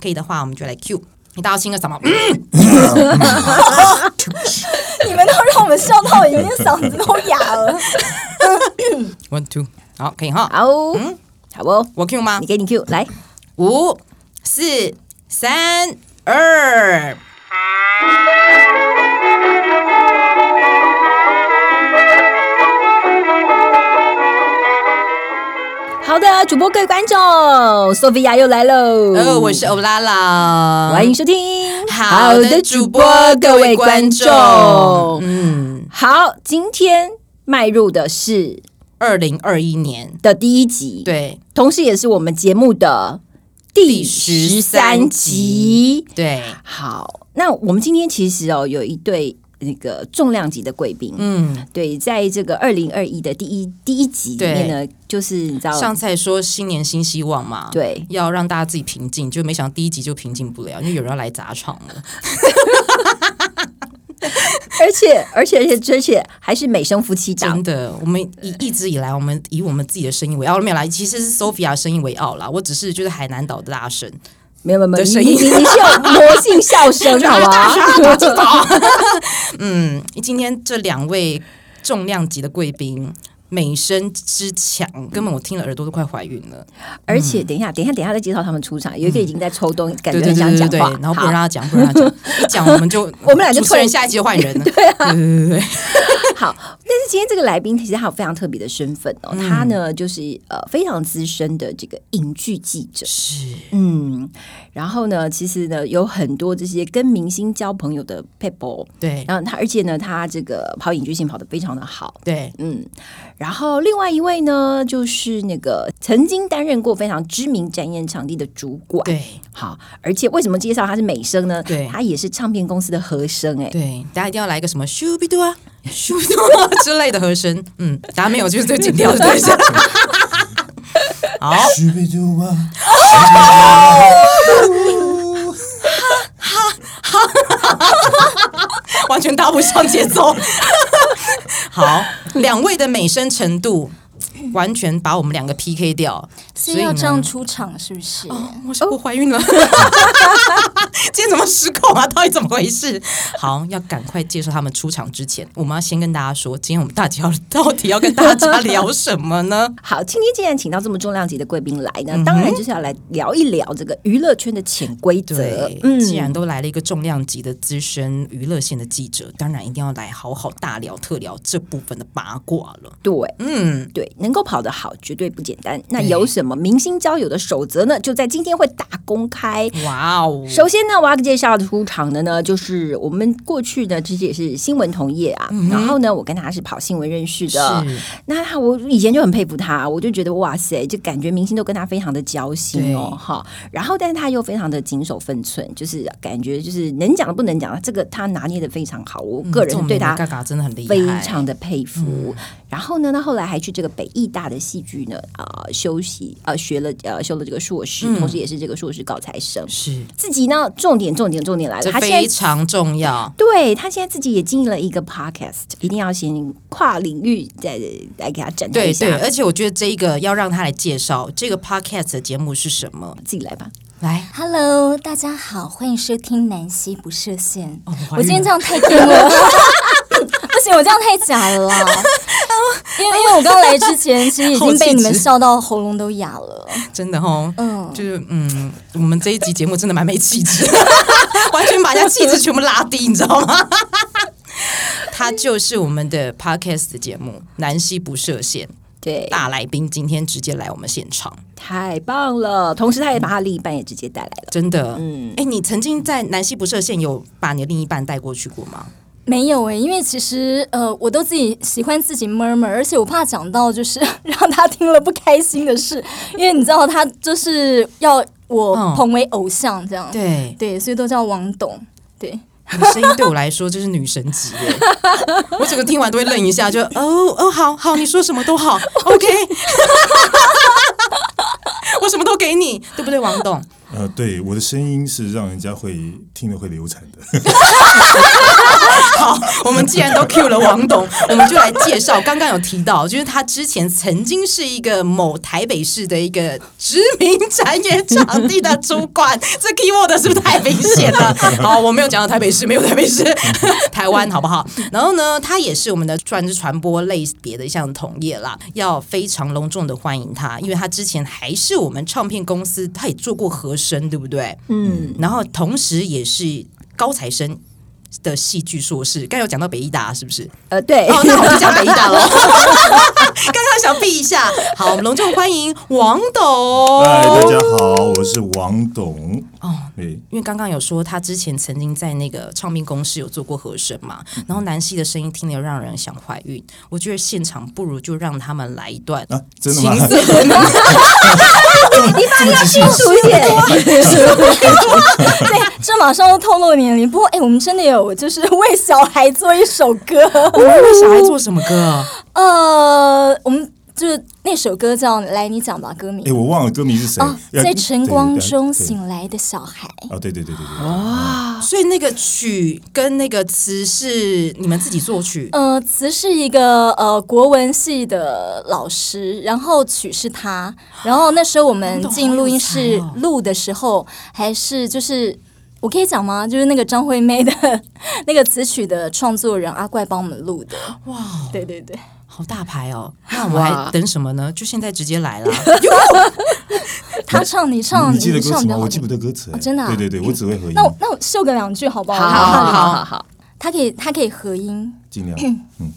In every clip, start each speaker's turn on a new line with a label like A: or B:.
A: 可以的话，我们就来 Q。你大家听个什么？
B: 你们都让我们笑到已经嗓子都哑了。
A: One two，好，可以哈。
B: 好，好不？
A: 我 Q 吗
B: 你？给你 Q 来。
A: 五、四、三、二。
B: 好的，主播各位观众，Sophia 又来喽。
A: 哦，我是欧拉拉，
B: 欢迎收听。
A: 好的主播各位观众。嗯，
B: 好，今天迈入的是
A: 二零二一年，
B: 的第一集，，
A: 对。
B: 同时也是我们节目的第
A: 第
B: 十三
A: 集
B: 集。
A: 对，
B: 好，那我们今天其实哦有一对那个重量级的贵宾，
A: 嗯，
B: 对，在这个二零二一的第一第一集里面呢，就是你知道，
A: 上次还说新年新希望嘛，，
B: 对，
A: 要让大家自己平静，就没想到第一集就平静不了，因为有人要来砸场了。
B: 而且而且而且而且还是美声夫妻档。
A: 真，的，我们一一直以来，我们以我们自己的声音为傲，没有啦，其实是 Sophia 声音为傲啦。我只是就是海南岛的大声，
B: 没有没有没有，你你你你是有 魔性笑声，好吧？
A: 嗯，今天这两位重量级的贵宾。美声之强，根本我听了耳朵都快怀孕了。
B: 而且等一下，等一下，等一下再介绍他们出场，有一个已经在抽动，感觉很想讲话，
A: 然后不让他讲，不能让他讲，一讲我们就
B: 我们俩就
A: 主持人下一集就换人了。对对对对对，
B: 好，但是今天这个来宾其实他有非常特别的身份哦，
A: 嗯。
B: 他呢就是呃非常资深的这个影剧记者，
A: 是。
B: 嗯，然后呢，其实呢有很多这些跟明星交朋友的 people，
A: 对。
B: 然后他而且呢他这个跑影剧性跑得非常的好，
A: 对，
B: 嗯，然后另外一位呢就是那个曾经担任过非常知名展演场地的主管，
A: 对。
B: 好，而且为什么介绍他是美声呢？
A: 对。
B: 他也是唱片公司的和声，哎，
A: 对，大家一定要来一个什么咻比嘟啊、咻比嘟啊之类的和声。嗯，大家没有就是最紧调的对象。好，完全搭不上节奏。好，两位的美声程度 完全把我们两个 PK 掉，所以
C: 要这样出场是不是？
A: 我是我怀孕了，今天怎么失控啊？到底怎么回事？好，要赶快介绍他们出场之前，我们要先跟大家说，今天我们大家要到底要跟大家聊什么呢？
B: 好，今天既然请到这么重量级的贵宾来
A: 嗯
B: 呢，当然就是要来聊一聊这个娱乐圈的潜规则
A: 对。，
B: 嗯
A: 既然都来了一个重量级的资深娱乐线的记者，当然一定要来好好大聊特聊这部分的八卦了。
B: 对
A: 嗯，
B: 对，能够跑得好绝对不简单。那有什么明星交友的守则呢？就在今天会大公开。
A: 哇哦，
B: 首先呢，我要介绍出场的呢，就是我们过去呢，其实也是新闻同业啊。然后呢，我跟他是跑新闻认识的。那他我以前就很佩服他，我就觉得哇塞，就感觉明星都跟他非常的交心哦，哈。然后，但是他又非常的谨守分寸，就是感觉就是能讲的不能讲的，这个他拿捏的非常好。我个人对他
A: 真的很厉害，
B: 非常的佩服。然后呢，他后来还去这个北艺大的戏剧呢，呃，休息呃学了呃修了这个硕士，
A: 嗯
B: 同时也是这个硕士高材生。
A: 是
B: 自己呢，重点重点重点来了，他现在
A: 非常重要。
B: 对他现在自己也经营了一个 podcast，一定要先跨领域再来给他展开一下。
A: 对对，而且我觉得这一个要让他来介绍这个 podcast 的节目是什么。
B: 自己来吧。
A: 来
C: ，Hello，大家好，欢迎收听南希不设限。
A: 哦
C: 我今天这样太拼了，不行，我这样太假了啦。因为因为我刚来之前，其实已经被你们笑到喉咙都哑了。
A: 真的哦，
C: 嗯，
A: 就是嗯，我们这一集节目真的蛮没气质，完全把人家气质全部拉低，你知道吗？他就是我们的 podcast 的节目《南希不设限》，
B: 对，
A: 大来宾今天直接来我们现场，
B: 太棒了！同时，他也把他另一半也直接带来了。
A: 真的。
B: 嗯，
A: 哎，你曾经在南希不设限有把你的另一半带过去过吗？
C: 没有诶、因为其实呃，我都自己喜欢自己 murmur，而且我怕讲到就是 让他听了不开心的事，因为你知道他就是要我
A: 嗯
C: 捧为偶像这样。
A: 对，
C: 对，所以都叫王董。对，
A: 你声音对我来说就是女神级耶，我整个听完都会愣一下，就哦哦，好好，你说什么都好，OK，我什么都给你，对不对，王董？
D: 呃，对，我的声音是让人家会听了会流产的。
A: 好，我们既然都 Q 了王董，我们就来介绍。刚刚有提到，就是他之前曾经是一个某台北市的一个知名产业场地的主管，这 keyword 是不是太明显了？好，我没有讲到台北市，没有台北市，台湾好不好？然后呢，他也是我们的专职传播类别的一项同业啦，要非常隆重的欢迎他，因为他之前还是我们唱片公司，他也做过和声，对不对？
B: 嗯，
A: 然后同时也是高材生的戏剧硕士。刚有讲到北医大是不是？
B: 呃，对，
A: 哦，那我就讲北医大喽。刚刚想避一下，好，我们隆重欢迎王董。
D: 嗨，大家好，我是王董。
A: 哦，
D: 对，
A: 因为刚刚有说他之前曾经在那个唱片公司有做过和声嘛，然后南希的声音听了让人想怀孕。我觉得现场不如就让他们来一段
D: 啊，真的吗？
B: 你发音要清楚一点。
C: 对，这马上要透露年龄。不过，哎、我们真的有就是为小孩做一首歌。
A: 我们为小孩做什么歌啊？
C: 呃，我们就是那首歌叫“来，你讲吧”，歌名
D: 哎，我忘了歌名是谁
C: 哦，在晨光中醒来的小孩。
D: 哦，对对对对对，
A: 所以那个曲跟那个词是你们自己作曲。
C: 呃，词是一个呃国文系的老师，然后曲是他，然后那时候我们进录音室录的时候，还是就是我可以讲吗？就是那个张惠妹的 那个词曲的创作人阿怪帮我们录的。
A: 哇，
C: 对对对，
A: 好大牌哦！那我们还等什么呢？就现在直接来了！
C: 他唱你唱，
D: 你记得歌词吗？
C: 唱
D: 我记不得歌词
C: 真的啊
D: 对对对，我只会合音
C: 那，我那我秀个两句好不？好
B: 好好好好，
C: 他可以他可以合音。
D: 尽量。嗯，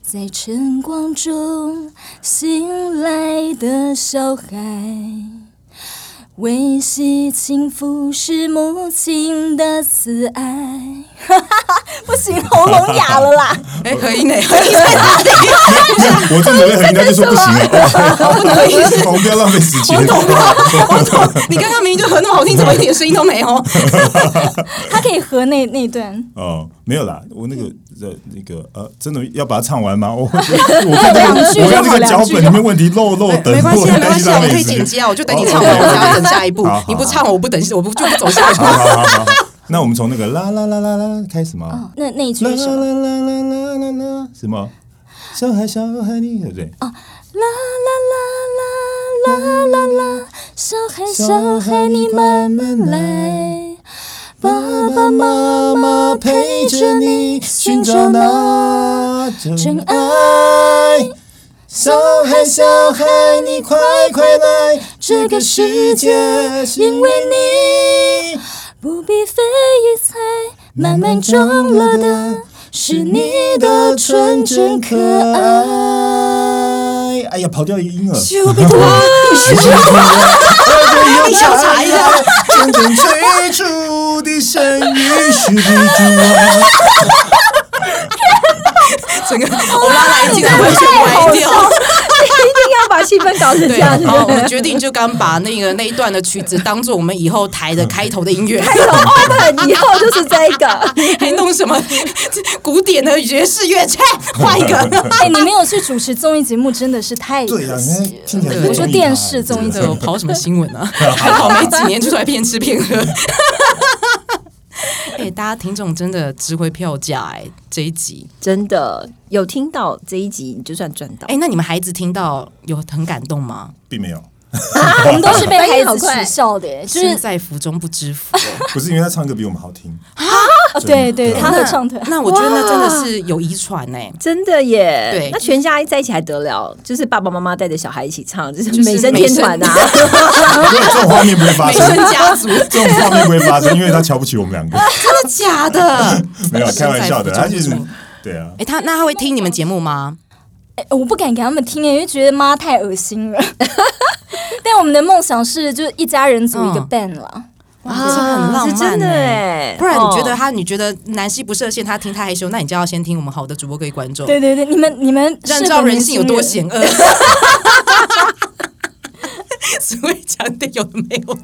C: 在晨光中醒来的小孩，微细轻抚是母亲的慈爱。不行，喉咙哑了啦！
A: 哎，合音呢？合音在哪里？
D: 我正准备合音，他就说不行了，我们不要浪费时间。
A: 你刚刚明明就合那么好听，怎么一点声音都没有？
C: 他可以合那那段。
D: 哦，没有啦，我那个呃那个呃，真的要把它唱完吗？我我看这
C: 两
D: 个，我看这个脚本里面问题漏漏等，
A: 没关系啊，没关系啊，我可以剪接啊，我就等你唱完，我才要等下一步。你不唱，我不等，我不就不走下一步
D: 那我们从那个啦啦啦啦啦开始吗？
C: 那那一句
D: 啦啦？啦啦啦啦啦啦，什么？小孩小孩你对不对？
C: 啦啦啦啦啦啦啦，小孩小孩你慢慢来，爸爸妈妈陪着你寻找那真爱。
D: 小孩小孩你快快来，这个世界因为你。
C: 不必费一猜，慢慢中了的是你的纯真可爱。
D: 哎呀，跑掉一个音了。
A: 就被拖你 小查一下，
D: 真正最初的声音是不住我！
A: 整个欧拉来进来完全歪掉。
B: 气氛搞成这
A: 对，
B: 样子。
A: 好，我们决定就刚把那个那一段的曲子当做我们以后台的开头的音乐，开头
B: 以后就是这个。
A: 还弄什么古典的爵士乐？切，换一个。
C: 哎，你没有去主持综艺节目，真的是太
D: 对呀，
C: 可惜了。我说电视综艺
A: 节目跑什么新闻啊？还好没几年就出来骗吃骗喝。哎、大家听众真的值回票价哎、这一集
B: 真的有听到这一集，你就算赚到。
A: 哎、那你们孩子听到有很感动吗？
D: 并没有，
C: 我们都是被
B: 反
C: 孩子
B: 应好快
C: 取笑的，哎就是
A: 身在福中不知福、哎
D: 不是因为他唱歌比我们好听，
C: 啊对对，他的唱团。
A: 那我觉得那真的是有遗传哎。
B: 真的耶！
A: 对
B: 那全家在一起还得了？就是爸爸妈妈带着小孩一起唱，就是美声天团啊！
D: 这种画面不会发
A: 美
D: 生
A: 声，家族，
D: 这种画面不会发生，因为他瞧不起我们两个，真
A: 的假的？
D: 没有开玩笑的，他就是
A: 身在福中不知福
D: 对啊
A: 哎、，他那他会听你们节目吗？
C: 哎我不敢给他们听，因为觉得妈太恶心了。但我们的梦想是，就是一家人组一个
A: 嗯
C: band 了。
A: 哇，这很浪漫、
B: 是真的
A: 哎。
B: 哎。
A: 不然你觉得
B: 哦
A: 他，你觉得南希不设限，他听太害羞，那你就要先听我们好的主播各位观众，
C: 对对对，你们你们
A: 让知道人性有多险恶。所以讲的有的没有的。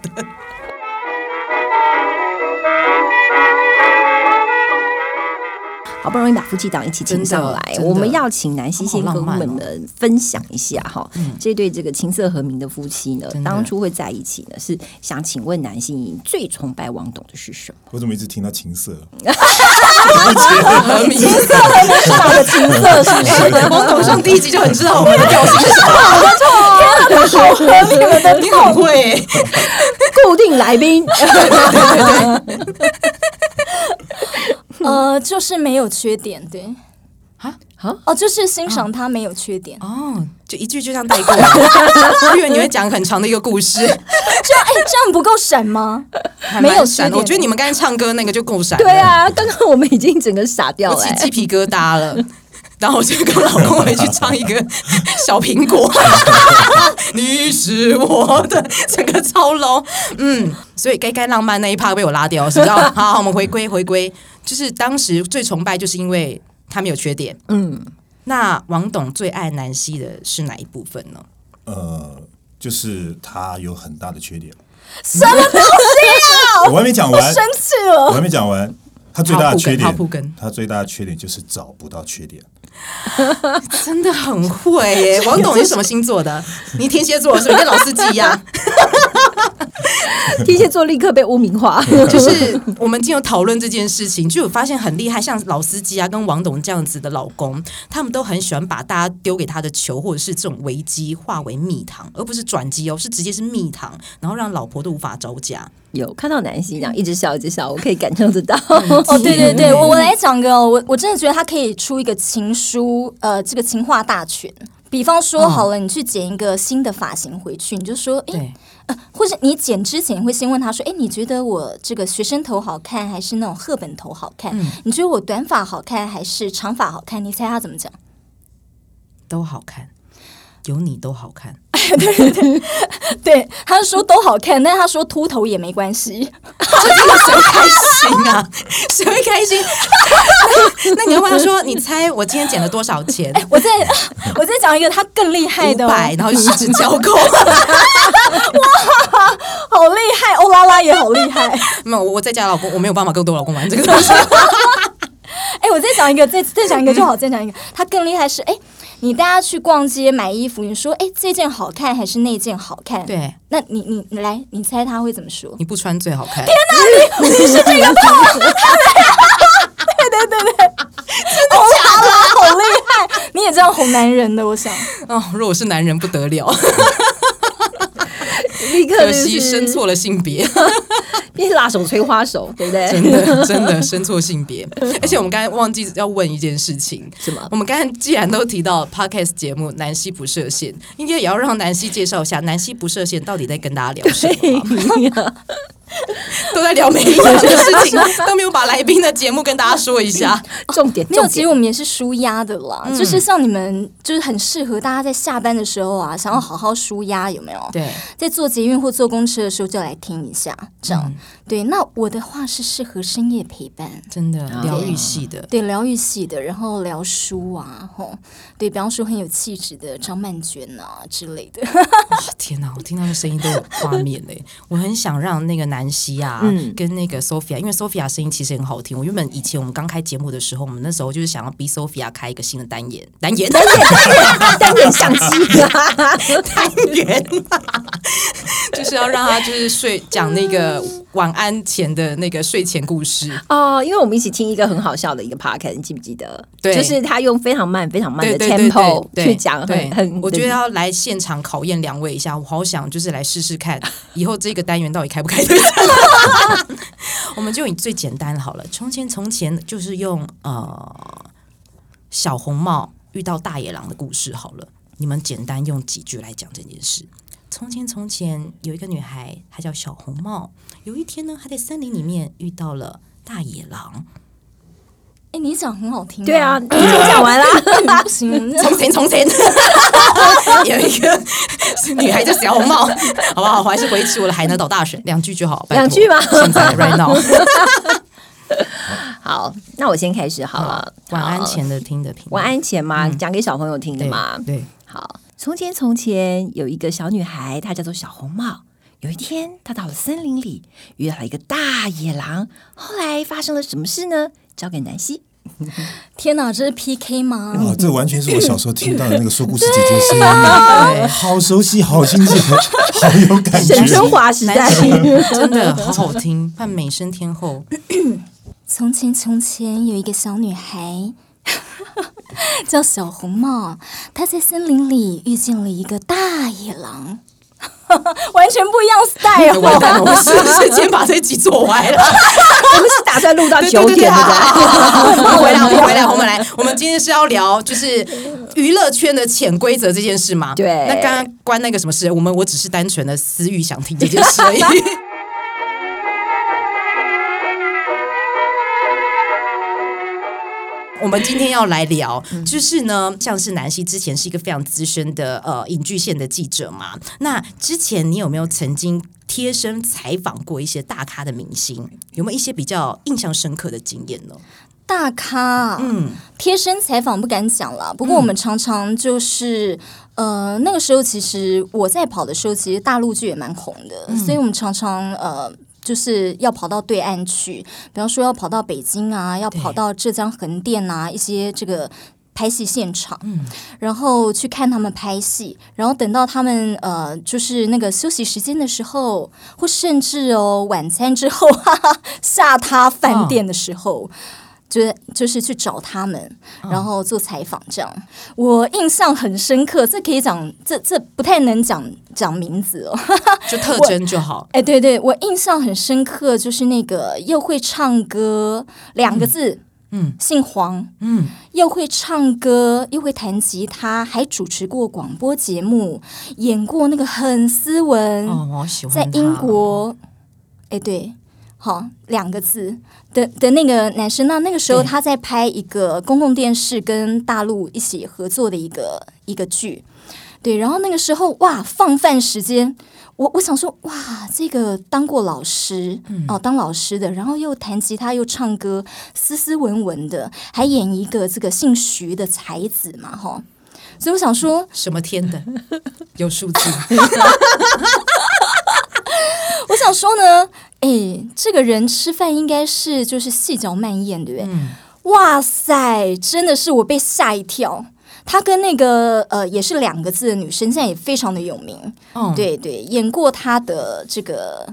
B: 好不容易把夫妻档一起请上来，我们要请南希先跟我们分享一下哈，这对这个琴瑟和鸣的夫妻呢，当初会在一起呢，是想请问南希，你最崇拜王董的是什么？
D: 我怎么一直听到琴瑟？琴瑟？
A: 和鸣，
B: 大的琴瑟是不是？
A: 王董上第一集就很知道我们的表情是什么，
B: 好合你们的
A: 你很会欸，
B: 固定来宾，
C: 呃，就是没有缺点，对。
A: 啊？
C: 哦，就是欣赏他没有缺点，
A: 哦，就一句就这样带过，我以为你会讲很长的一个故事，
C: 这样哎，这样不够闪吗？没有
A: 闪我觉得你们刚才唱歌那个就够闪，
B: 对，啊，刚刚我们已经整个傻掉
A: 我
B: 了、
A: 起鸡皮疙瘩了。然后我就跟老公回去唱一个 小苹果，你是我的，整个超 low。嗯，所以该该浪漫那一趴被我拉掉，是不是？好，好，我们回归回归，就是当时最崇拜，就是因为他没有缺点。
B: 嗯，
A: 那王董最爱南希的是哪一部分呢？
D: 呃，就是他有很大的缺点。
C: 什么东西啊？
D: 我还没讲完，
C: 生气了。
D: 我还没讲完。他最大的缺点，他最大的缺点就是找不到缺点。
A: 真的很会耶！王董是什么星座的？你天蝎座是不是跟老司机一样？
B: 天蝎座立刻被污名化，
A: 就是我们今天有讨论这件事情，就有发现很厉害，像老司机啊，跟王董这样子的老公，他们都很喜欢把大家丢给他的球或者是这种危机化为蜜糖，而不是转机哦，是直接是蜜糖，然后让老婆都无法招架。
B: 有看到男性这样一直笑一直笑，我可以感受得到。
C: 哦，对对对，我我来讲个哦，我我真的觉得他可以出一个情书，呃，这个情话大全。比方说，好了，你去剪一个新的发型回去，你就说，哎，
A: 对，
C: 呃，或者你剪之前会先问他说，哎，你觉得我这个学生头好看，还是那种赫本头好看？你觉得我短发好看，还是长发好看？你猜他怎么讲？
A: 都好看，有你都好看。
C: 对对对，他说都好看，但是他说秃头也没关系。
A: 谁会开心啊？谁会开心？那 那你要问他说，你猜我今天捡了多少钱？
C: 我再我再讲一个他更厉害的、哦，
A: 百，然后十指交扣。
C: 好厉害，欧拉拉也好厉害。
A: 没有，我在家老公，我没有办法跟我老公玩这个东西。
C: 哎、我再讲一个，再再讲一个就好，再讲一个。他更厉害是，哎、你大家去逛街买衣服，你说，哎、这件好看还是那件好看？，
A: 对，
C: 那你你你来，你猜他会怎么说？
A: 你不穿最好看。
C: 欧拉拉好厉害，你也这样哄男人的，我想。
A: 哦，如果我是男人不得了，
B: 立刻
A: 可
B: 就是
A: 惜生错了性别，
B: 变辣手摧花手，对不对？
A: 真的真的生错性别。而且我们刚才忘记要问一件事情，
B: 什么
A: 我们刚才既然都提到 podcast 节目《南希不设限》，应该也要让南希介绍一下《南希不设限》到底在跟大家聊什么吧。都在聊没营养的事情，都没有把来宾的节目跟大家说一下。
B: 重点
C: 没有，其实我们也是舒压的啦，就是像你们，就是很适合大家在下班的时候啊，想要好好舒压，有没有？
A: 对，
C: 在坐捷运或坐公车的时候就来听一下，这样。对，那我的话是适合深夜陪伴，
A: 真的疗愈系的。
C: 对疗愈系的，然后聊书啊，吼，对，比方说很有气质的张曼娟啊之类的。
A: 哇天哪，我听到的声音都有画面嘞！我很想让那个南希啊，
B: 嗯
A: 跟那个 Sophia，因为 Sophia 声音其实很好听。我原本以前我们刚开节目的时候，我们那时候就是想要逼 Sophia 开一个新的单眼，单眼，单眼，
B: 单眼相机啊，
A: 单元、就是要让他就是睡讲那个晚安前的那个睡前故事。
B: 哦，因为我们一起听一个很好笑的一个 podcast，你记不记得？
A: 对
B: 就是他用非常慢、非常慢的 tempo 去讲
A: 对
B: 很很，
A: 我觉得要来现场考验两位一下，我好想就是来试试看，以后这个单元到底开不开得上。我们就以最简单的好了，从前从前就是用呃小红帽遇到大野狼的故事好了，你们简单用几句来讲这件事。从前从前有一个女孩，她叫小红帽。有一天呢，她在森林里面遇到了大野狼。
C: 哎，你讲很好听、
B: 对啊，你已经讲完啦？
C: 不行，
A: 从前从前 有一个女孩叫小红帽，好不好？我还是维持我的海南岛大神，两句就好，
B: 两句吗
A: 现在 right now，
B: 好，那我先开始好了。
A: 晚安前的听的评，
B: 晚安前嘛？讲给小朋友听的
A: 对
B: 吗？
A: 对，
B: 好，从前从前有一个小女孩，她叫做小红帽。有一天，她到了森林里，遇到了一个大野狼。后来发生了什么事呢？交给南希。
C: 天哪，这是 PK 吗？
D: 哇，这完全是我小时候听到的那个说故事姐姐的声音，
A: 对，
D: 好熟悉，好亲切，好有感
B: 沈春
D: 觉。
B: 华时代
A: 真的好好听，扮美声天后。
C: 从前，从前有一个小女孩，叫小红帽。她在森林里遇见了一个大野狼，完全不一样 style
A: 完蛋了，我们是不是今天把这一集做歪了？
B: 我们是打算录到九点，对不对？
A: 我们回来，我们回来，我们来。我们今天是要聊就是娱乐圈的潜规则这件事嘛？
B: 对
A: 那刚刚关那个什么事？我们我只是单纯的私欲想听这件事而已。我们今天要来聊，就是呢，像是南希之前是一个非常资深的呃影剧线的记者嘛。那之前你有没有曾经贴身采访过一些大咖的明星？有没有一些比较印象深刻的经验呢？
C: 大咖，
A: 嗯，
C: 贴身采访不敢讲了。不过我们常常就是，呃，那个时候其实我在跑的时候，其实大陆剧也蛮红的，所以我们常常呃。就是要跑到对岸去，比方说要跑到北京啊，要跑到浙江横店啊，一些这个拍戏现场，然后去看他们拍戏，然后等到他们呃，就是那个休息时间的时候，或甚至哦晚餐之后，哈哈，下榻饭店的时候。就是就是去找他们，然后做采访，这样。我印象很深刻。这可以讲，这这不太能讲讲名字哦。
A: 就特征就好。
C: 哎，对对，我印象很深刻，就是那个又会唱歌两个字，
A: 嗯。
C: 姓黄，
A: 嗯，
C: 又会唱歌，又会弹吉他，还主持过广播节目，演过那个很斯文，
A: 哦，我好喜欢
C: 在英国，哎，对，好两个字的的那个男生，那那个时候他在拍一个公共电视跟大陆一起合作的一个一个剧，对，然后那个时候哇，放饭时间。我我想说，哇，这个当过老师、哦，当老师的，然后又弹吉他又唱歌，斯斯文文的，还演一个这个姓徐的才子嘛，哈。所以我想说，
A: 什么天的 有数字，
C: 我想说呢，哎，这个人吃饭应该是就是细嚼慢咽，对不对？
A: 嗯
C: 哇塞，真的是我被吓一跳。她跟那个呃也是两个字的女生，现在也非常的有名。
A: 哦，
C: 对对，演过她的这个，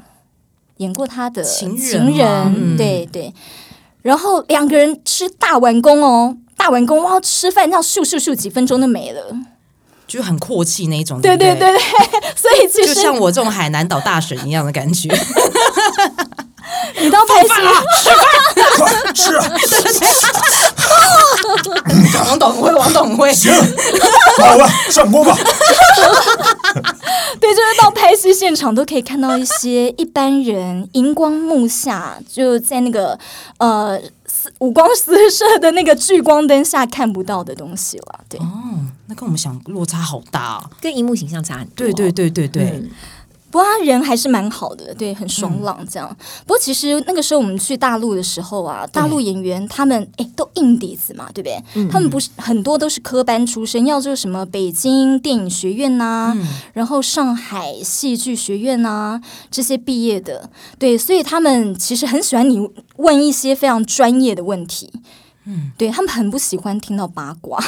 C: 演过她的
A: 情人
C: 情
A: 吗嗯
C: 对对。然后两个人吃大碗公哦，大碗公，哇，吃饭这样咻咻咻几分钟就没了。
A: 就很阔气那一种，
C: 对
A: 对
C: 对对对，所以其实
A: 就像我这种海南岛大神一样的感觉。
C: 你到拍戏。
D: 是啊，
A: 王董会，王董会，
D: 行，好了，上锅吧。
C: 对，就是到拍戏现场都可以看到一些一般人荧光幕下，就在那个呃四五光四射的那个聚光灯下看不到的东西了。对，
A: 哦，那跟我们想落差好大啊。
B: 跟荧幕形象差很多。
A: 对对对对对，
B: 嗯
C: 不过他人还是蛮好的，对，很爽朗这样。不过其实那个时候我们去大陆的时候啊，大陆演员他们哎都硬底子嘛，对不对？他们不是很多都是科班出身，要就是什么北京电影学院呐、然后上海戏剧学院呐、这些毕业的，对，所以他们其实很喜欢你问一些非常专业的问题。嗯，对他们很不喜欢听到八卦。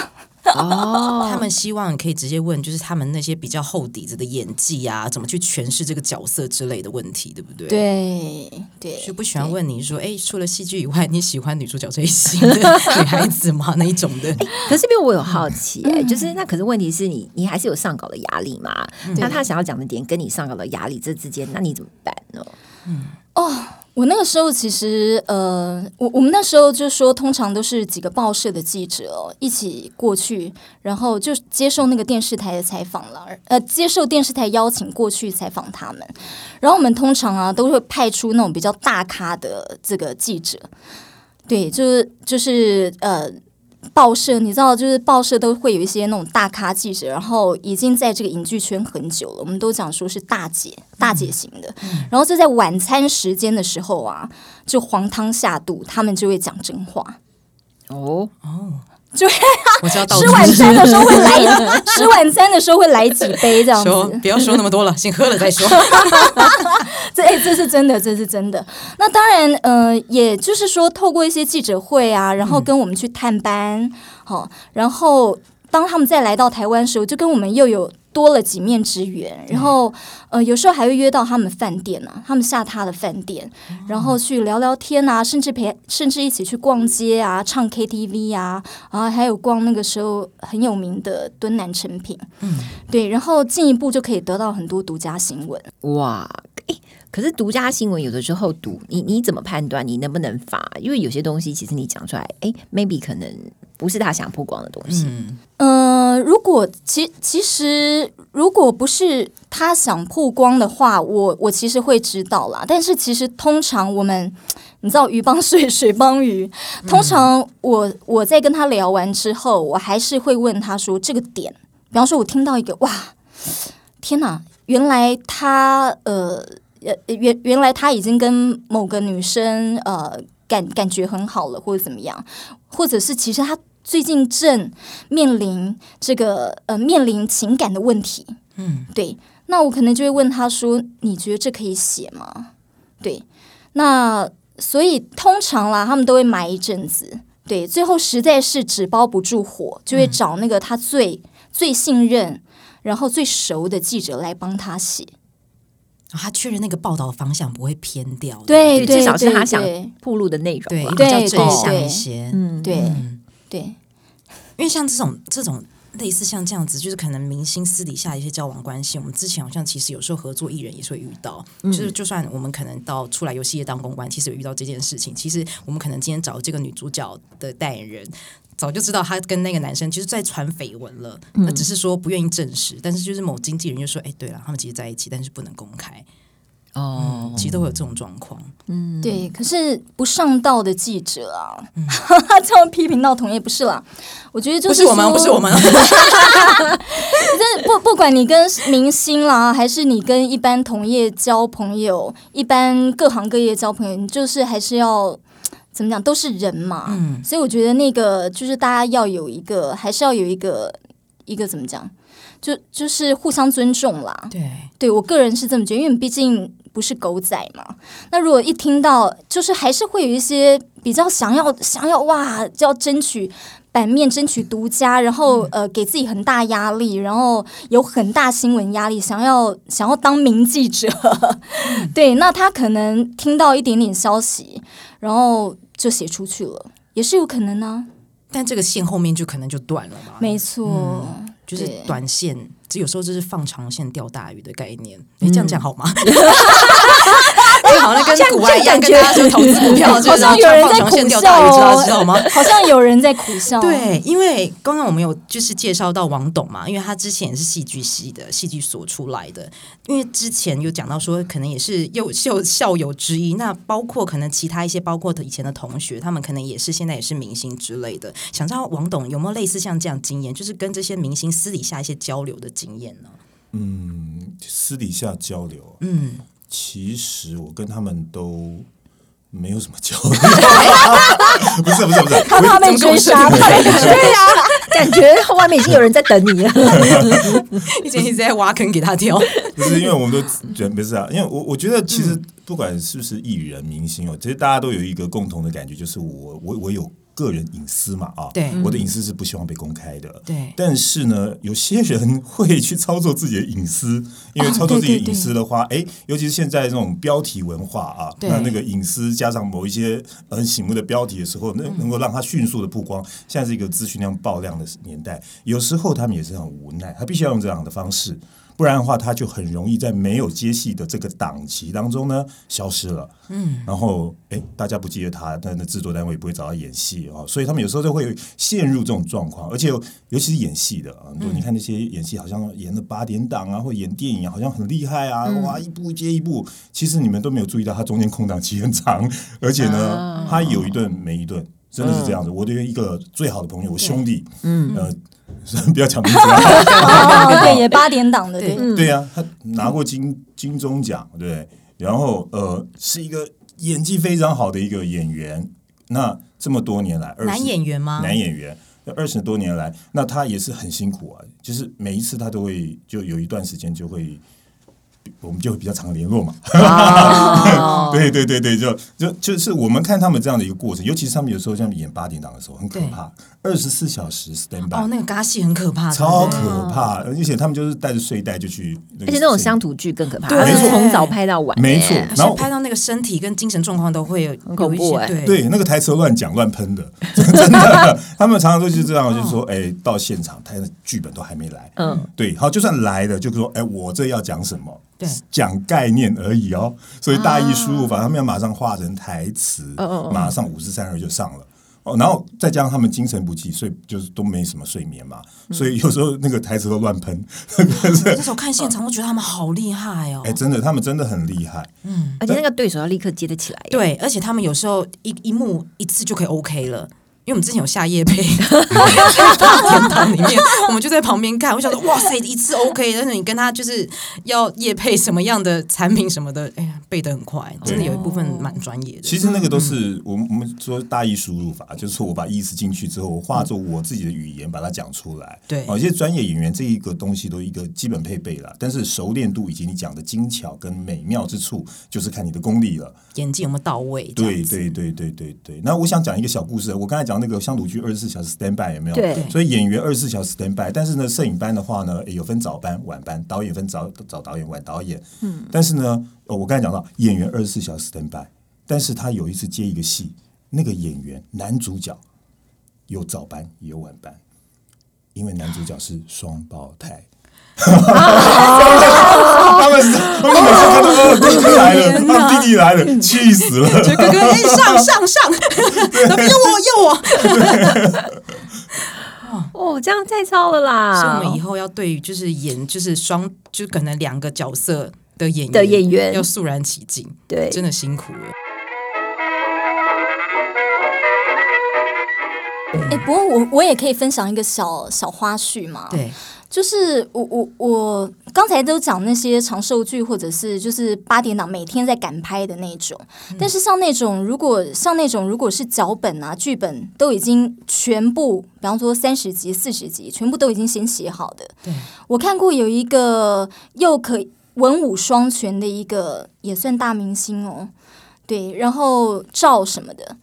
B: 哦，
A: 他们希望你可以直接问，就是他们那些比较厚底子的演技啊，怎么去诠释这个角色之类的问题，对不对？。
C: 对对，
A: 就不喜欢问你说，哎，除了戏剧以外，你喜欢女主角这一型的女孩子吗？那一种的，
B: 可是因为我有好奇、
C: 嗯
B: 哎，就是那可是问题是你你还是有上稿的压力嘛？那他想要讲的点跟你上稿的压力这之间，那你怎么办呢？
C: 我那个时候其实呃，我我们那时候就说，通常都是几个报社的记者，一起过去，然后就接受那个电视台的采访了，呃，接受电视台邀请过去采访他们。然后我们通常啊都会派出那种比较大咖的这个记者，对，就是就是呃。报社，你知道，就是报社都会有一些那种大咖记者，然后已经在这个影剧圈很久了，我们都讲说是大姐、大姐型的。然后就在晚餐时间的时候啊，就黄汤下肚，他们就会讲真话。
B: 哦，
C: 对吃晚餐的时候会来，吃晚餐的时候会来几杯这样子。
A: 说不要说那么多了，先喝了再说。
C: 这哎，这是真的，这是真的。那当然，呃，也就是说，透过一些记者会啊，然后跟我们去探班，好、然后当他们再来到台湾的时候，就跟我们又有多了几面之缘。然后，呃，有时候还会约到他们饭店啊，他们下榻的饭店，然后去聊聊天啊，甚至陪，甚至一起去逛街啊，唱 KTV 啊，然后还有逛那个时候很有名的敦南成品，嗯，对，然后进一步就可以得到很多独家新闻。
B: 哇，哎，可是独家新闻有的时候读你你怎么判断你能不能发？因为有些东西其实你讲出来，哎，maybe 可能不是他想曝光的东西。
A: 嗯，
C: 呃，如果其其实如果不是他想曝光的话，我我其实会知道啦。但是其实通常我们，你知道鱼帮水，水帮鱼。通常我我在跟他聊完之后，我还是会问他说这个点，比方说我听到一个哇，天哪，原来他呃呃原原来他已经跟某个女生呃感感觉很好了，或者怎么样，或者是其实他最近正面临这个呃面临情感的问题，
A: 嗯，
C: 对，那我可能就会问他说：“你觉得这可以写吗？”对，那所以通常啦，他们都会埋一阵子，对，最后实在是纸包不住火，就会找那个他最、最信任，然后最熟的记者来帮他写。
A: 他确认那个报道方向不会偏掉的，
C: 对对，
B: 至少是他想
C: 对。
B: 铺路的内容
A: 对，
B: 啦
A: 比
C: 对
A: 较正向
C: 对。
A: 一些。
B: 嗯，
C: 对
A: 嗯，
C: 对，
A: 因为像这种这种类似像这样子，就是可能明星私底下一些交往关系，我们之前好像其实有时候合作艺人也是会遇到，就是就算我们可能到出来游戏业当公关，其实有遇到这件事情，其实我们可能今天找这个女主角的代言人。早就知道她跟那个男生其实在传绯闻了，那只是说不愿意证实，但是就是某经纪人就说：“哎，对了，他们其实在一起，但是不能公开。”
B: 哦，
A: 其实都会有这种状况。
C: 嗯对，可是不上道的记者啊，
A: 嗯
C: 这样批评到同业不是啦。我觉得就
A: 不是我们，不是我们，
C: 这不不管你跟明星啦，还是你跟一般同业交朋友，一般各行各业交朋友，你就是还是要怎么讲，都是人嘛。
A: 嗯
C: 所以我觉得那个就是大家要有一个，还是要有一个一个怎么讲，就就是互相尊重啦。
A: 对，
C: 对我个人是这么觉得，因为毕竟不是狗仔嘛。那如果一听到，就是还是会有一些比较想要想要哇，就要争取版面、争取独家，然后呃给自己很大压力，然后有很大新闻压力，想要想要当名记者。对，那他可能听到一点点消息，然后就写出去了，也是有可能呢、
A: 但这个线后面就可能就断了嘛。
C: 没错，
A: 就是短线，这有时候就是放长线钓大鱼的概念。你，这样讲好吗？就好像跟股外一样，跟大家说投资股票，就是
C: 好像有人在苦笑哦
A: 知道吗？
C: 好像有人在苦笑。
A: 对，因为刚刚我们有就是介绍到王董嘛，因为他之前也是戏剧系的，戏剧所出来的。因为之前有讲到说，可能也是优秀校友之一，那包括可能其他一些，包括以前的同学，他们可能也是现在也是明星之类的。想知道王董有没有类似像这样经验，就是跟这些明星私底下一些交流的经验呢？
D: 嗯，私底下交流，
A: 嗯，
D: 其实我跟他们都没有什么交流。不是不是不是，
C: 他怕被追杀。
B: 对呀、感觉外面已经有人在等你了。
A: 一直一直在挖坑给他跳。
D: 不是因为我们都觉得不是啊，因为我我觉得其实不管是不是艺人明星哦，其实大家都有一个共同的感觉，就是我我我有个人隐私嘛啊，
A: 对
D: 我的隐私是不希望被公开的。
A: 对
D: 但是呢，有些人会去操作自己的隐私，因为
C: 哦
D: 操作自己的隐私的话，哎、尤其是现在这种标题文化啊，
A: 对
D: 那那个隐私加上某一些很醒目的标题的时候，那能够让他迅速的曝光。现在是一个资讯量爆量的年代，有时候他们也是很无奈，他必须要用这样的方式。不然的话，他就很容易在没有接戏的这个档期当中呢消失了。嗯，然后哎，大家不记得他，但那制作单位也不会找他演戏哦，所以他们有时候就会陷入这种状况，而且尤其是演戏的啊，你看那些演戏好像演了八点档啊，或演电影啊，好像很厉害啊，哇，一部接一部，其实你们都没有注意到他中间空档期很长，而且呢，他有一顿没一顿。真的是这样子，我的一个最好的朋友，我兄弟，嗯，呃，不要讲名字
C: 了，对，也八点档的，对，
D: 对啊、他拿过金金钟奖，对？然后呃，是一个演技非常好的一个演员。那这么多年来
A: 男演员吗？
D: 男演员，二十多年来，那他也是很辛苦啊，就是每一次他都会就有一段时间就会。我们就比较常联络嘛，
B: 哦。
D: 对对对对，就就就是我们看他们这样的一个过程，尤其是他们有时候像演八点档的时候，很可怕，二十四小时 stand by，、
A: 哦，那个嘎戏很可怕，
D: 超可怕，而且他们就是带着睡袋就去，
B: 而且那种乡土剧更可怕，
A: 没错。
B: 从早拍到晚，
D: 没错。
B: 哎
D: 然后
A: 拍到那个身体跟精神状况都会有
B: 很恐怖
A: 对。
D: 对，那个台词乱讲乱喷的，真的，他们常常都是这样，就是说，哎，到现场，他的剧本都还没来，
B: 嗯，
D: 对，好，就算来了，就是说，哎，我这要讲什么？
A: 对
D: 讲概念而已哦。所以大意输入法，他们要马上画成台词马上五十三二就上了。哦，然后再加上他们精神不济，所以就是都没什么睡眠嘛，
B: 嗯
D: 所以有时候那个台词都乱喷。
A: 那时候看现场，我觉得他们好厉害哦
D: 哎，。真的，他们真的很厉害。
B: 嗯而且那个对手要立刻接得起来，，
A: 对，而且他们有时候一一幕一次就可以 OK 了。因为我们之前有下夜配，在大天堂里面，我们就在旁边看。我想说，哇塞，一次 OK，但是你跟他就是要夜配什么样的产品什么的，哎呀，背得很快，真的有一部分蛮专业的。
D: 其实那个都是我们我们说大意输入法，就是说我把意思进去之后，我化作我自己的语言把它讲出来。
A: 对
D: 哦，一些专业演员这一个东西都一个基本配备了，但是熟练度以及你讲的精巧跟美妙之处，就是看你的功力了。
A: 演技有没有到位？
D: 对对对对对对。那我想讲一个小故事，我刚才讲那个乡土剧二十四小时 stand by 有没有？
B: 对
D: 所以演员二十四小时 stand by，但是呢，摄影班的话呢，诶有分早班、晚班，导演分早早导演、晚导演。嗯。但是呢，哦我刚才讲到演员二十四小时 stand by，但是他有一次接一个戏，那个演员男主角有早班也有晚班，因为男主角是双胞胎。他们是，他们每次看到哦弟弟来了，他们弟弟来了，气死了。
A: 就哥哥，哎，上上上，右我右我。
B: 哦，这样太超了啦！
A: 所以我们以后要对于就是演就是双，就可能两个角色的演员
B: 的演员
A: 要肃然起敬，
B: 对
A: 真的辛苦了。
C: 哎、不过我我也可以分享一个小小花絮嘛。
A: 对，
C: 就是我我我刚才都讲那些长寿剧，或者是就是八点档每天在赶拍的那种。但是像那种如果像那种如果是脚本啊剧本都已经全部，比方说三十集、四十集，全部都已经先写好的。
A: 对，
C: 我看过有一个又可文武双全的一个，也算大明星哦。对，然后赵什么的，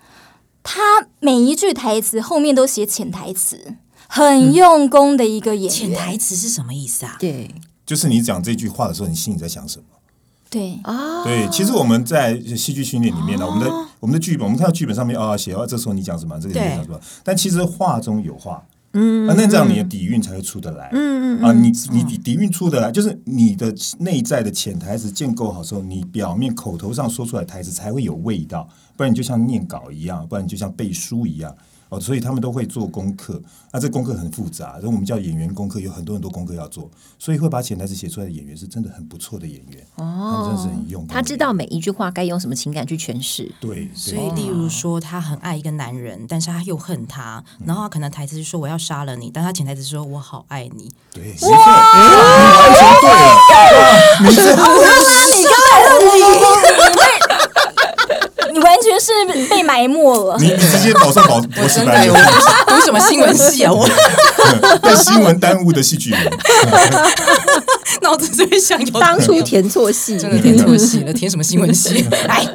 C: 他每一句台词后面都写潜台词，很用功的一个演员。
A: 潜台词是什么意思啊？
B: 对
D: 就是你讲这句话的时候，你心里在想什么？
C: 对
B: 啊，
D: 对，其实我们在戏剧训练里面呢，我们的我们的剧本，我们看到剧本上面啊写啊，这时候你讲什么，这个你讲什么，但其实话中有话。嗯，那这样你的底蕴才会出得来。嗯嗯啊，你你底底蕴出得来，就是你的内在的潜台词建构好之后，你表面口头上说出来台词才会有味道，不然你就像念稿一样，不然你就像背书一样。哦，所以他们都会做功课，那这功课很复杂，然后我们叫演员功课，有很多很多功课要做，所以会把潜台词写出来的演员是真的很不错的演员，他们真的是很用功
B: 他知道每一句话该用什么情感去诠释。
D: 对，对
A: 所以，例如说，他很爱一个男人，但是他又恨他，然后他可能台词是说我要杀了你，但他潜台词是说我好爱你。
D: 对，没错，你完全对了，你这
C: 你完全是被埋没了。
D: 你你直接考上博博士班了，
A: 读什么新闻系啊？我
D: 被新闻耽误的戏剧人，
A: 脑子就会想有
B: 当初填错戏，
A: 真的填错戏了，填什么新闻系？来，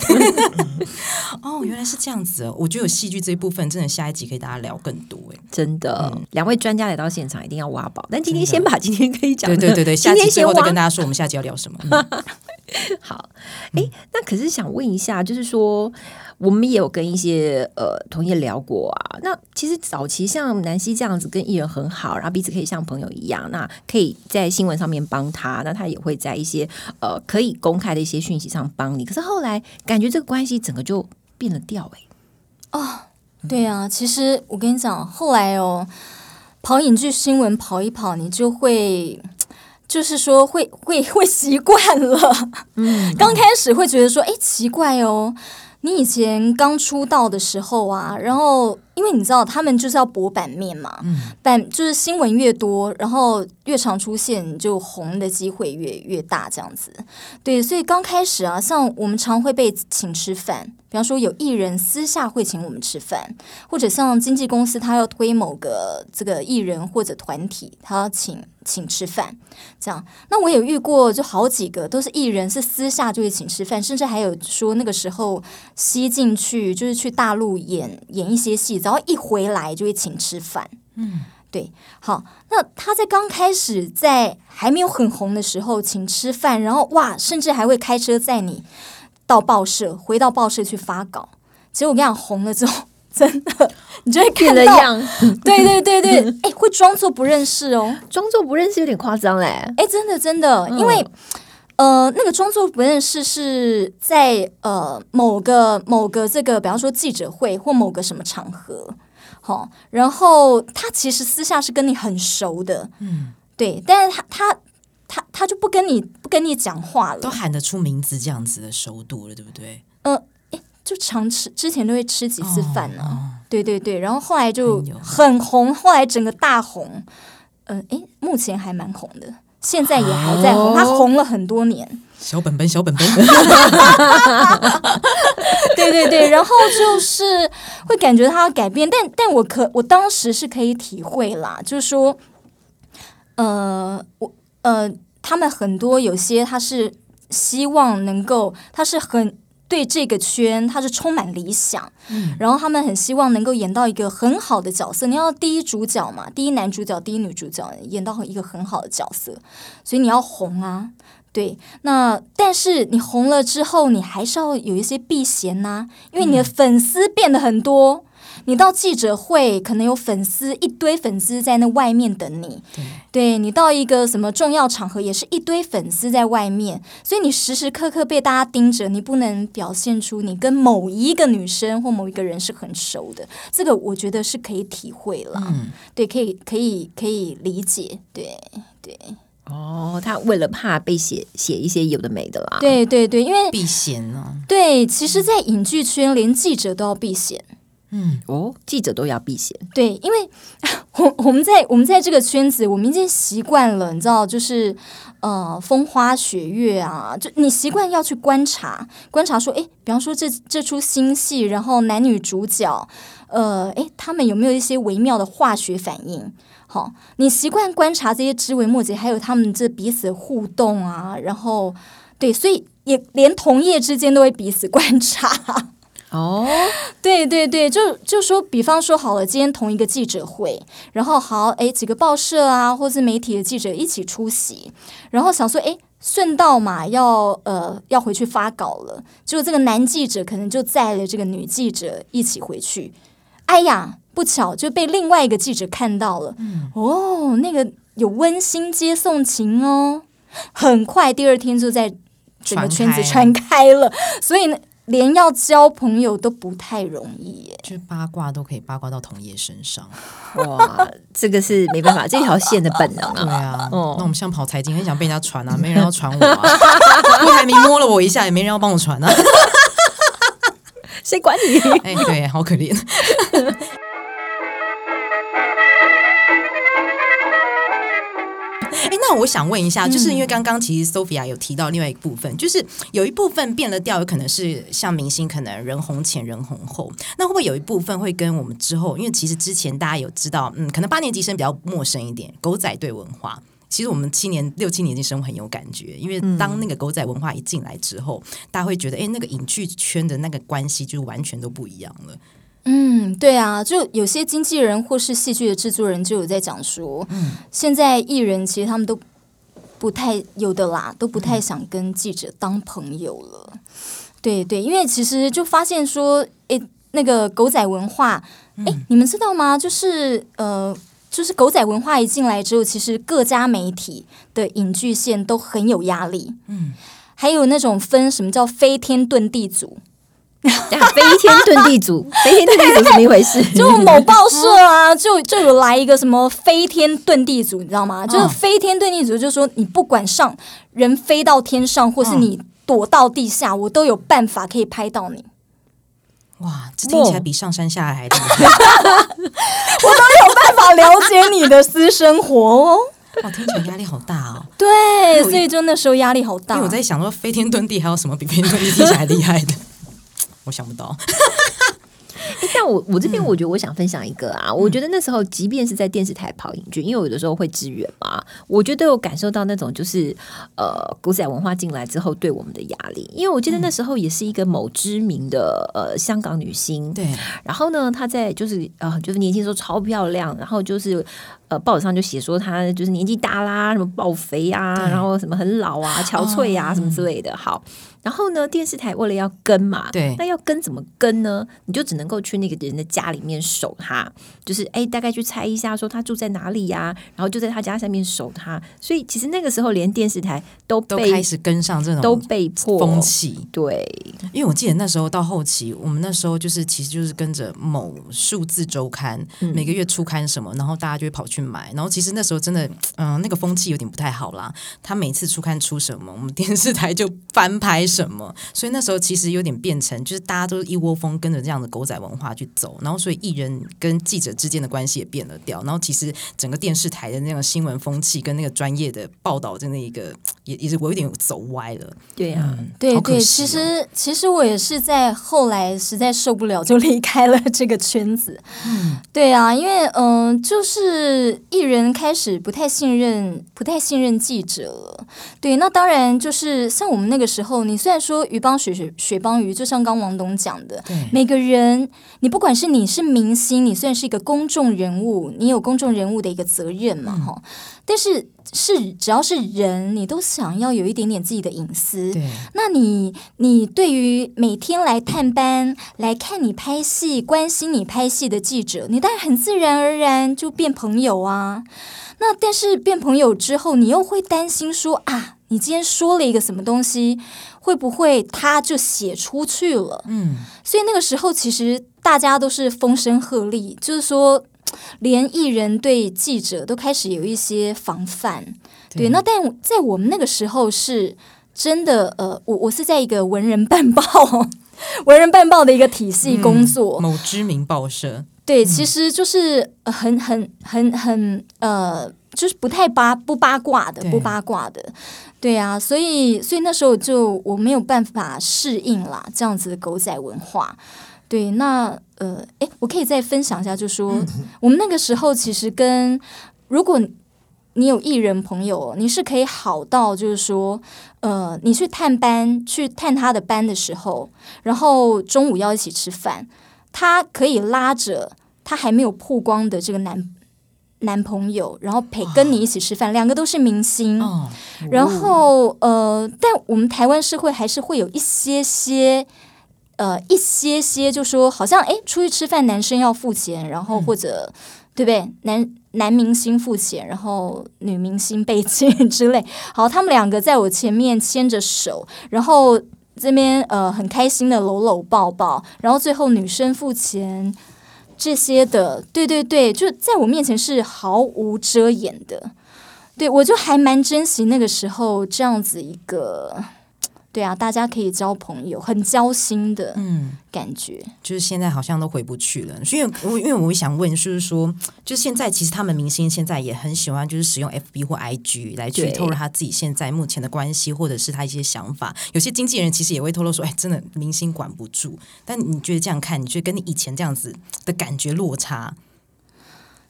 A: 哦，原来是这样子哦。我觉得有戏剧这一部分，真的下一集可以大家聊更多哎。
B: 真的，两位专家来到现场一定要挖宝。但今天先把今天可以讲的，
A: 对对对对，
B: 今天先
A: 下集最后再跟大家说，我们下集要聊什么？嗯
B: 好，哎，那可是想问一下，就是说，我们也有跟一些呃同业聊过啊。那其实早期像南希这样子跟艺人很好，然后彼此可以像朋友一样，那可以在新闻上面帮他，那他也会在一些呃可以公开的一些讯息上帮你。可是后来感觉这个关系整个就变了调、哎，
C: 对啊，其实我跟你讲，后来哦，跑影剧新闻跑一跑，你就会。就是说会会会习惯了，嗯，刚开始会觉得说，哎，奇怪哦，你以前刚出道的时候啊，然后因为你知道他们就是要博版面嘛，
A: 嗯
C: 版就是新闻越多，然后越常出现，就红的机会越越大，这样子。对，所以刚开始啊，像我们常会被请吃饭，比方说有艺人私下会请我们吃饭，或者像经纪公司他要推某个这个艺人或者团体，他要请请吃饭，这样。那我有遇过，就好几个都是艺人是私下就会请吃饭，甚至还有说那个时候吸进去就是去大陆演演一些戏，只要一回来就会请吃饭。嗯，对，好，那他在刚开始在还没有很红的时候请吃饭，然后哇，甚至还会开车载你到报社，回到报社去发稿。结果我跟你讲，红了之后，真的你就会看到，
B: 样，
C: 对对对对，哎，会装作不认识哦。
B: 装作不认识有点夸张嘞。
C: 哎，真的真的，因为、呃，那个装作不认识是在呃某个某个这个，比方说记者会或某个什么场合，好、然后他其实私下是跟你很熟的，嗯，对，但是他他他他就不跟你不跟你讲话了，
A: 都喊得出名字这样子的熟度了，对不对？
C: 呃，诶就常吃，之前都会吃几次饭呢、
A: 哦
C: 对对对，然后后来就
A: 很
C: 红，后来整个大红，嗯、呃，诶，目前还蛮红的，现在也还在红，
B: 哦
C: 他红了很多年。
A: 小本本，小本本，
C: 对对对，然后就是会感觉他要改变，但但我可我当时是可以体会啦，就是说，呃，我呃，他们很多有些他是希望能够，他是很。对这个圈，他是充满理想，然后他们很希望能够演到一个很好的角色。你要第一主角嘛，第一男主角、第一女主角，演到一个很好的角色，所以你要红啊，对，那但是你红了之后，你还是要有一些避嫌呐、因为你的粉丝变得很多。你到记者会，可能有粉丝一堆粉丝在那外面等你，对你到一个什么重要场合，也是一堆粉丝在外面，所以你时时刻刻被大家盯着，你不能表现出你跟某一个女生或某一个人是很熟的，这个我觉得是可以体会啦，对，可以可以可以理解，对对
B: 哦，他为了怕被写写一些有的没的啦。，
C: 对对对，因为
A: 避嫌呢？
C: 对，其实，在影剧圈，连记者都要避嫌。
A: 嗯，
B: 哦，记者都要避嫌。
C: 对，因为 我我们在我们在这个圈子，我们已经习惯了，你知道，就是呃风花雪月啊，就你习惯要去观察，观察说，诶，比方说这这出新戏，然后男女主角，呃，诶，他们有没有一些微妙的化学反应？好，你习惯观察这些枝微末节，还有他们这彼此互动啊，然后对，所以也连同业之间都会彼此观察。
B: 哦，
C: 对对对，就就说，比方说好了，今天同一个记者会，然后好，哎，几个报社啊，或是媒体的记者一起出席，然后想说，哎，顺道嘛，要呃要回去发稿了，结果这个男记者可能就载了这个女记者一起回去，哎呀，不巧就被另外一个记者看到了，哦，那个有温馨接送情哦，很快第二天就在整个圈子传
A: 传
C: 开了，所以呢。连要交朋友都不太容易耶。
A: 就是八卦都可以八卦到同业身上。
B: 哇，这个是没办法，这条线的本能啊
A: 对
B: 啊。
A: 那我们像跑财经，很想被人家传啊，没人要传我啊。郭台铭摸了我一下，也没人要帮我传啊。
B: 谁管你？
A: 哎，对，好可怜。那我想问一下，就是因为刚刚其实 Sophia 有提到另外一个部分，就是有一部分变了调，有可能是像明星可能人红前人红后，那会不会有一部分会跟我们之后，因为其实之前大家有知道，嗯，可能八年级生比较陌生一点，狗仔队文化。其实我们七年六七年级生很有感觉，因为当那个狗仔文化一进来之后，大家会觉得，哎，那个影剧圈的那个关系就完全都不一样了。
C: 嗯，对啊，就有些经纪人或是戏剧的制作人就有在讲说，现在艺人其实他们都不太有的啦，都不太想跟记者当朋友了。对对，因为其实就发现说，诶，那个狗仔文化，诶，你们知道吗？就是呃。就是狗仔文化一进来之后，其实各家媒体的影剧线都很有压力。嗯，还有那种分什么叫飞天遁地组，
B: 飞天遁地组，飞天遁地组是怎么一回事？
C: 就某报社啊，就就有来一个什么飞天遁地组，你知道吗？就是飞天遁地组，就是说你不管上人飞到天上，或是你躲到地下，我都有办法可以拍到你。
A: 哇，这听起来比上山下海还厉害。
C: 我都有办法了解你的私生活哦。
A: 哇，听起来压力好大哦。
C: 对，所以就那时候压力好大。
A: 因为我在想说，飞天遁地还有什么比飞天遁地听起来还厉害的？我想不到。
B: 诶 但我我这边我觉得我想分享一个啊，我觉得那时候即便是在电视台跑影剧，因为我有的时候会支援嘛，我觉得有感受到那种就是呃古仔文化进来之后对我们的压力，因为我记得那时候也是一个某知名的呃香港女星，
A: 对，
B: 然后呢，她在就是呃，就是年轻的时候超漂亮，然后就是呃，报纸上就写说她就是年纪大啦，什么爆肥啊，然后什么很老啊、憔悴啊、
A: 哦
B: 什么之类的。好，然后呢，电视台为了要跟嘛，
A: 对
B: 那要跟怎么跟呢？你就只能够去那个人的家里面守他，就是哎，大概去猜一下说他住在哪里呀、然后就在他家上面守他。所以其实那个时候连电视台都被
A: 都开始跟上这种都
B: 被迫
A: 风气。
B: 对，
A: 因为我记得那时候到后期，我们那时候就是其实就是跟着某数字周刊、
B: 嗯
A: 每个月出刊什么，然后大家就会跑去买。然后其实那时候真的，嗯、那个风气有点不太好啦。他每次出刊出什么，我们电视台就翻拍什么，所以那时候其实有点变成就是大家都一窝蜂跟着这样的狗仔文化去走，然后所以艺人跟记者之间的关系也变了调。然后其实整个电视台的那个新闻风气跟那个专业的报道的那一个，也也是我有点走歪了。
B: 对啊，
C: 对对，其
A: 哦
C: 实其实我也是在后来实在受不了，就离开了这个圈子。嗯，对啊，因为嗯、就是艺人开始不太信任，不太信任记者了。对，那当然就是像我们那个时候，你虽然说鱼帮水水水帮鱼，就像刚王董讲的，每个人，你不管是你是明星，你虽然是一个公众人物，你有公众人物的一个责任嘛，哈、但是是只要是人，你都想要有一点点自己的隐私。
A: 对。
C: 那你你对于每天来探班、来看你拍戏、关心你拍戏的记者，你当然很自然而然就变朋友啊。那但是变朋友之后，你又会担心说啊，你今天说了一个什么东西，会不会他就写出去了？
A: 嗯，
C: 所以那个时候，其实大家都是风声鹤唳，就是说，连艺人对记者都开始有一些防范。对，那但在我们那个时候是真的，呃，我我是在一个文人办报、文人办报的一个体系工作。
A: 某知名报社，
C: 对，其实就是、呃、很很很很呃，就是不太八不八卦的，不八卦的。对啊，所以所以那时候就我没有办法适应啦，这样子的狗仔文化。对，那呃，诶，我可以再分享一下，就说、我们那个时候其实跟如果你有艺人朋友，你是可以好到就是说，呃，你去探班去探他的班的时候，然后中午要一起吃饭，他可以拉着他还没有曝光的这个男男朋友，然后陪跟你一起吃饭，两个都是明星。
A: 哦，
C: 然后呃，但我们台湾社会还是会有一些些。呃，一些些就说好像哎，出去吃饭男生要付钱，然后或者、对不对？男男明星付钱，然后女明星被钱之类。好，他们两个在我前面牵着手，然后这边呃很开心的搂搂抱抱，然后最后女生付钱这些的，对对对，就在我面前是毫无遮掩的。对我就还蛮珍惜那个时候这样子一个，对啊，大家可以交朋友，很交心的
A: 嗯，
C: 感觉。
A: 就是现在好像都回不去了。所以我因为我想问，就是说，就是现在其实他们明星现在也很喜欢，就是使用 FB 或 IG 来去透露他自己现在目前的关系，或者是他一些想法。有些经纪人其实也会透露说，哎，真的明星管不住。但你觉得这样看，你觉得跟你以前这样子的感觉落差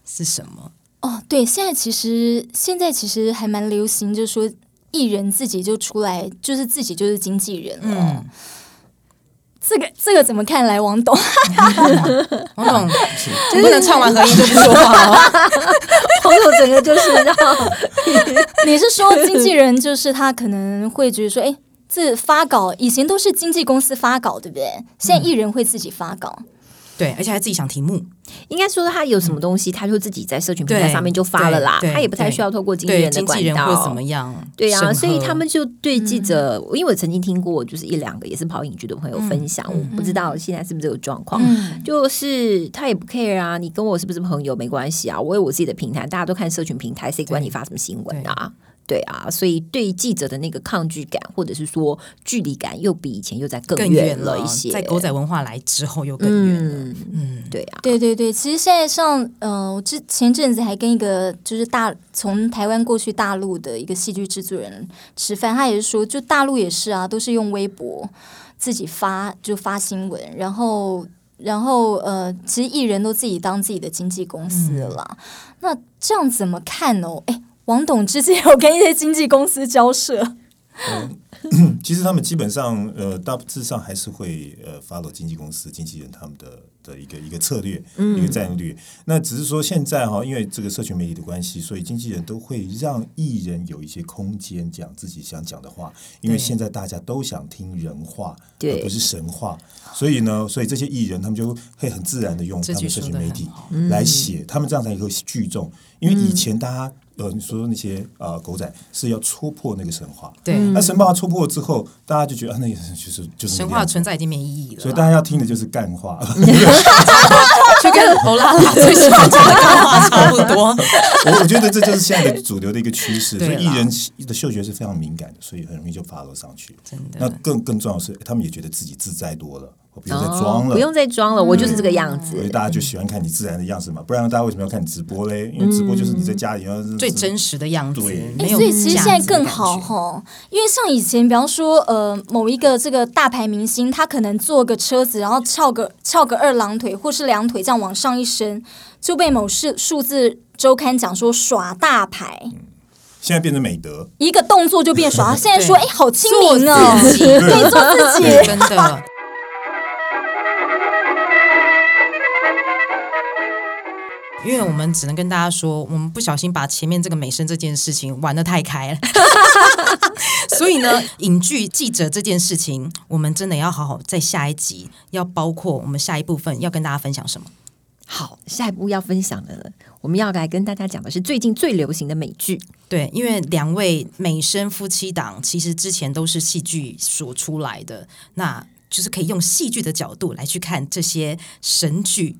A: 是什么？
C: 哦，对，现在其实现在其实还蛮流行，就是说艺人自己就出来，就是自己就是经纪人了。
A: 嗯，
C: 这个这个怎么看来，王董？
A: 王总，你不能唱完合音就不说话哦。
B: 朋友整个就是让
C: 你是说经纪人就是他可能会觉得说，哎，这发稿以前都是经纪公司发稿，对不对？现在艺人会自己发稿。
A: 对，而且还自己想题目，
B: 应该说他有什么东西，他就自己在社群平台上面就发了啦，他也不太需要透过经纪人的管道。对啊，所以他们就对记者，因为我曾经听过，就是一两个也是跑影剧的朋友分享，
A: 嗯
B: 我不知道现在是不是这个状况。
C: 嗯，
B: 就是他也不 care 啊，你跟我是不是朋友没关系啊，我有我自己的平台，大家都看社群平台，谁管你发什么新闻啊？对啊，所以对记者的那个抗拒感，或者是说距离感，又比以前又在更
A: 更
B: 远
A: 远了
B: 一些。
A: 在狗仔文化来之后又更远了。
B: 嗯，
A: 嗯，
B: 对啊，
C: 对对对，其实现在像呃，我之前阵子还跟一个就是大从台湾过去大陆的一个戏剧制作人吃饭，他也是说，就大陆也是啊，都是用微博自己发就发新闻，然后然后呃，其实艺人都自己当自己的经纪公司了啦。那这样怎么看呢？哎，王董之前有跟一些经纪公司交涉，
D: 其实他们基本上呃大致上还是会呃 follow 经纪公司、经纪人他们的的一个一个策略、一个战略。那只是说现在哈，因为这个社群媒体的关系，所以经纪人都会让艺人有一些空间讲自己想讲的话，因为现在大家都想听人话，
B: 对。
D: 而不是神话。所以呢，所以这些艺人他们就会很自然的用他们社群媒体来写，他们这样才会聚众。因为以前大家呃，你说那些呃狗仔是要戳破那个神话，
A: 对，
D: 那神话戳破之后，大家就觉得啊，那也是就是就是
A: 神话存在已经没意义了。
D: 所以大家要听的就是干话。
A: 就跟欧拉拉最喜欢讲的干话差不多。
D: 我我觉得这就是现在的主流的一个趋势，所以艺人的嗅觉是非常敏感的，所以很容易就 follow 上去。
A: 真的
D: 那更更重要的是，他们也觉得自己自在多了，我不用再装了，
B: 哦不用再装了，我就是这个样子
D: 所。以大家就喜欢看你自然的样子嘛，不然大家为什么要看你直播嘞？因为直播就是你在家里要
A: 最真实的样子
D: 对，
A: 没有
C: 所以其实现在更好
A: 觉
C: 哈，因为像以前，比方说呃某一个这个大牌明星，他可能坐个车子，然后翘个翘个二郎腿或是两腿这样往上一伸，就被某数数字周刊讲说耍大牌，
D: 现在变成美德。
C: 一个动作就变耍。现在说哎好亲
A: 做
C: 民哦，
A: 自己
C: 对，做自己。
A: 真的。因为我们只能跟大家说，我们不小心把前面这个美声这件事情玩的太开了，所以呢，影剧记者这件事情，我们真的要好好在下一集要包括我们下一部分要跟大家分享什么。
B: 好，下一步要分享的，我们要来跟大家讲的是最近最流行的美剧。
A: 对，因为两位美声夫妻档其实之前都是戏剧所出来的，那就是可以用戏剧的角度来去看这些神剧。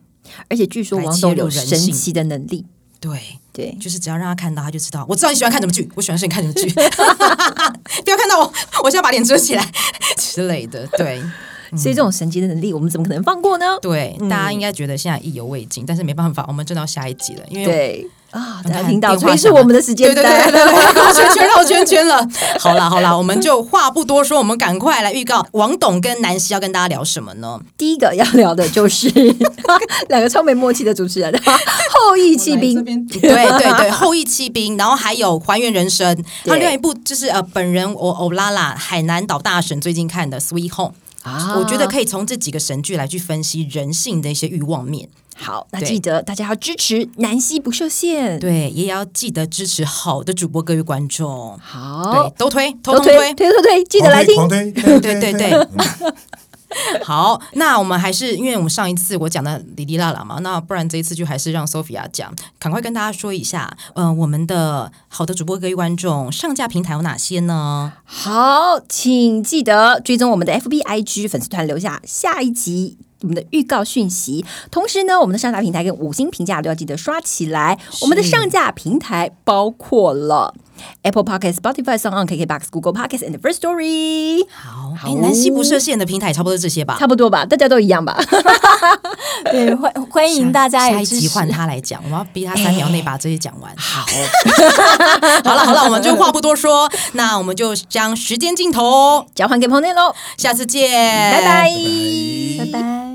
B: 而且据说王董有神奇的能力，
A: 对，
B: 对，
A: 就是只要让他看到，他就知道，我知道你喜欢看什么剧，我喜欢是你看什么剧，不要看到我，我现在把脸遮起来 之类的。对
B: 所以这种神奇的能力，我们怎么可能放过呢？
A: 对，大家应该觉得现在意犹未尽，但是没办法，我们真到下一集了，因为
B: 对啊，大家听到，所以是我们的时间
A: 对对对。对对，绕圈圈绕圈圈了。好啦好啦，我们就话不多说，我们赶快来预告王董跟南希要跟大家聊什么呢？
B: 第一个要聊的就是 两个超没默契的主持人，后羿弃兵。
A: 对对对，后羿弃兵，然后还有还原人生，还有另外一部就是呃，本人我欧拉拉海南岛大神最近看的《Sweet Home》。
B: 啊
A: 我觉得可以从这几个神剧来去分析人性的一些欲望面，
B: 好，那
A: 对。
B: 记得大家要支持南希不受限。
A: 对，也要记得支持好的主播，各位观众，
B: 好
A: 对，，都推，
B: 都
A: 通通
B: 推推。推推，记得来听。
D: 对
A: 对对对。
D: 嗯
A: 好，那我们还是因为我们上一次我讲的哩哩啦啦嘛，那不然这一次就还是让 Sophia 讲，赶快跟大家说一下，嗯、我们的好的主播各位观众上架平台有哪些呢？
B: 好，请记得追踪我们的 FB、IG 粉丝团，留下下一集。我们的预告讯息，同时呢，我们的上架平台跟五星评价都要记得刷起来。我们的上架平台包括了 Apple Podcast、Spotify、s o n KKBox、Google Podcast and First Story，
A: 好，
B: 好
A: 哎，南希不设限的平台也差不多是这些吧？
B: 差不多吧，大家都一样吧？
C: 对，欢欢迎大家
A: 下
C: 也支持。
A: 一集换他来讲，我们要逼他三秒内把这些讲完。
B: 好，
A: 好了好了，我们就话不多说，那我们就将时间镜头，
B: 交还给彭内喽，
A: 下次见，
B: 拜拜。
D: 拜
C: 拜拜。